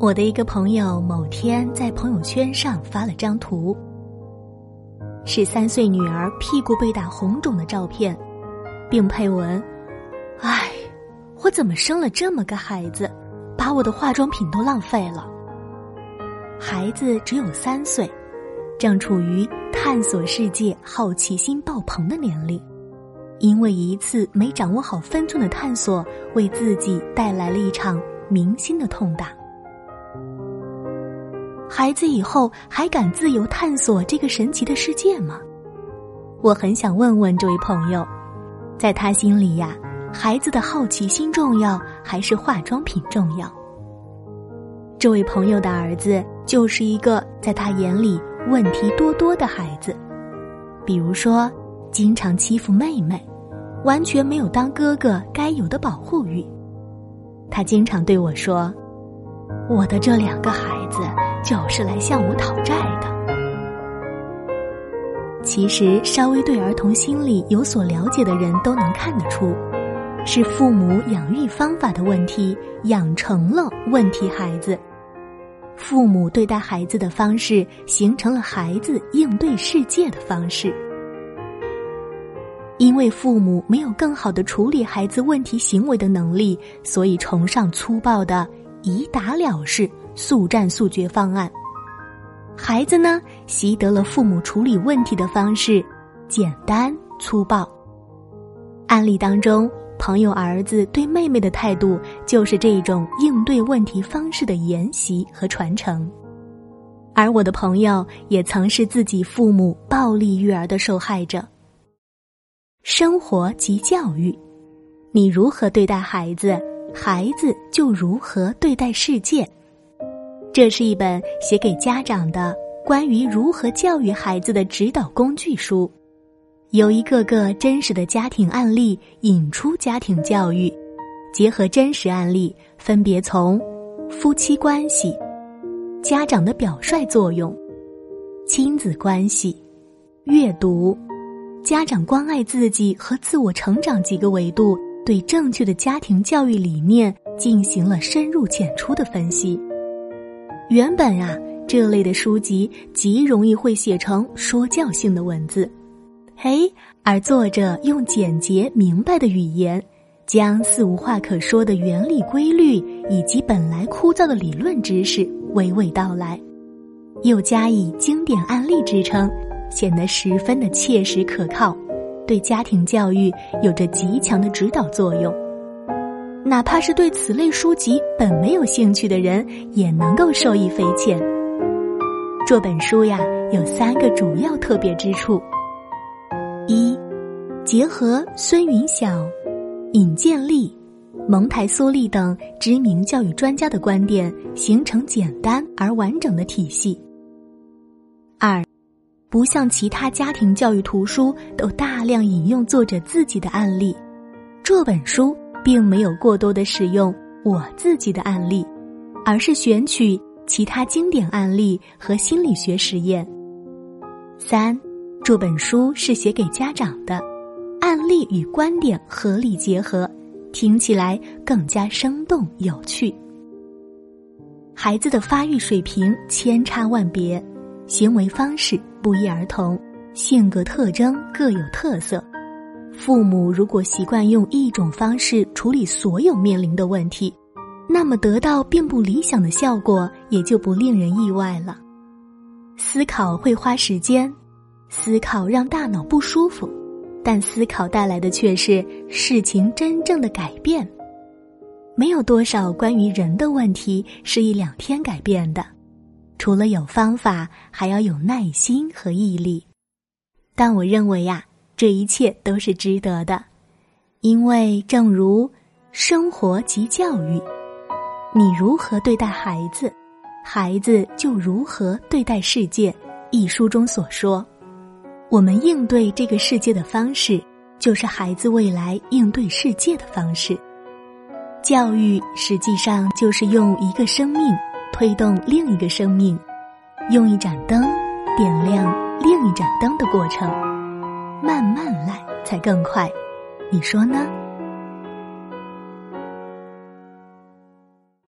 我的一个朋友某天在朋友圈上发了张图，是三岁女儿屁股被打红肿的照片，并配文：“唉，我怎么生了这么个孩子，把我的化妆品都浪费了。”孩子只有三岁，正处于探索世界、好奇心爆棚的年龄，因为一次没掌握好分寸的探索，为自己带来了一场铭心的痛打。孩子以后还敢自由探索这个神奇的世界吗？我很想问问这位朋友，在他心里呀，孩子的好奇心重要还是化妆品重要？这位朋友的儿子就是一个在他眼里问题多多的孩子，比如说经常欺负妹妹，完全没有当哥哥该有的保护欲。他经常对我说：“我的这两个孩子。”就是来向我讨债的。其实，稍微对儿童心理有所了解的人都能看得出，是父母养育方法的问题，养成了问题孩子。父母对待孩子的方式，形成了孩子应对世界的方式。因为父母没有更好的处理孩子问题行为的能力，所以崇尚粗暴的以打了事。速战速决方案，孩子呢习得了父母处理问题的方式，简单粗暴。案例当中，朋友儿子对妹妹的态度就是这种应对问题方式的沿袭和传承，而我的朋友也曾是自己父母暴力育儿的受害者。生活及教育，你如何对待孩子，孩子就如何对待世界。这是一本写给家长的关于如何教育孩子的指导工具书，由一个个真实的家庭案例引出家庭教育，结合真实案例，分别从夫妻关系、家长的表率作用、亲子关系、阅读、家长关爱自己和自我成长几个维度，对正确的家庭教育理念进行了深入浅出的分析。原本啊，这类的书籍极容易会写成说教性的文字，嘿，而作者用简洁明白的语言，将似无话可说的原理规律以及本来枯燥的理论知识娓娓道来，又加以经典案例支撑，显得十分的切实可靠，对家庭教育有着极强的指导作用。哪怕是对此类书籍本没有兴趣的人，也能够受益匪浅。这本书呀，有三个主要特别之处：一，结合孙云晓、尹建莉、蒙台梭利等知名教育专家的观点，形成简单而完整的体系；二，不像其他家庭教育图书都大量引用作者自己的案例，这本书。并没有过多的使用我自己的案例，而是选取其他经典案例和心理学实验。三，这本书是写给家长的，案例与观点合理结合，听起来更加生动有趣。孩子的发育水平千差万别，行为方式不一而同，性格特征各有特色。父母如果习惯用一种方式处理所有面临的问题，那么得到并不理想的效果也就不令人意外了。思考会花时间，思考让大脑不舒服，但思考带来的却是事情真正的改变。没有多少关于人的问题是一两天改变的，除了有方法，还要有耐心和毅力。但我认为呀。这一切都是值得的，因为正如《生活及教育》，你如何对待孩子，孩子就如何对待世界。一书中所说，我们应对这个世界的方式，就是孩子未来应对世界的方式。教育实际上就是用一个生命推动另一个生命，用一盏灯点亮另一盏灯的过程。慢慢来才更快，你说呢？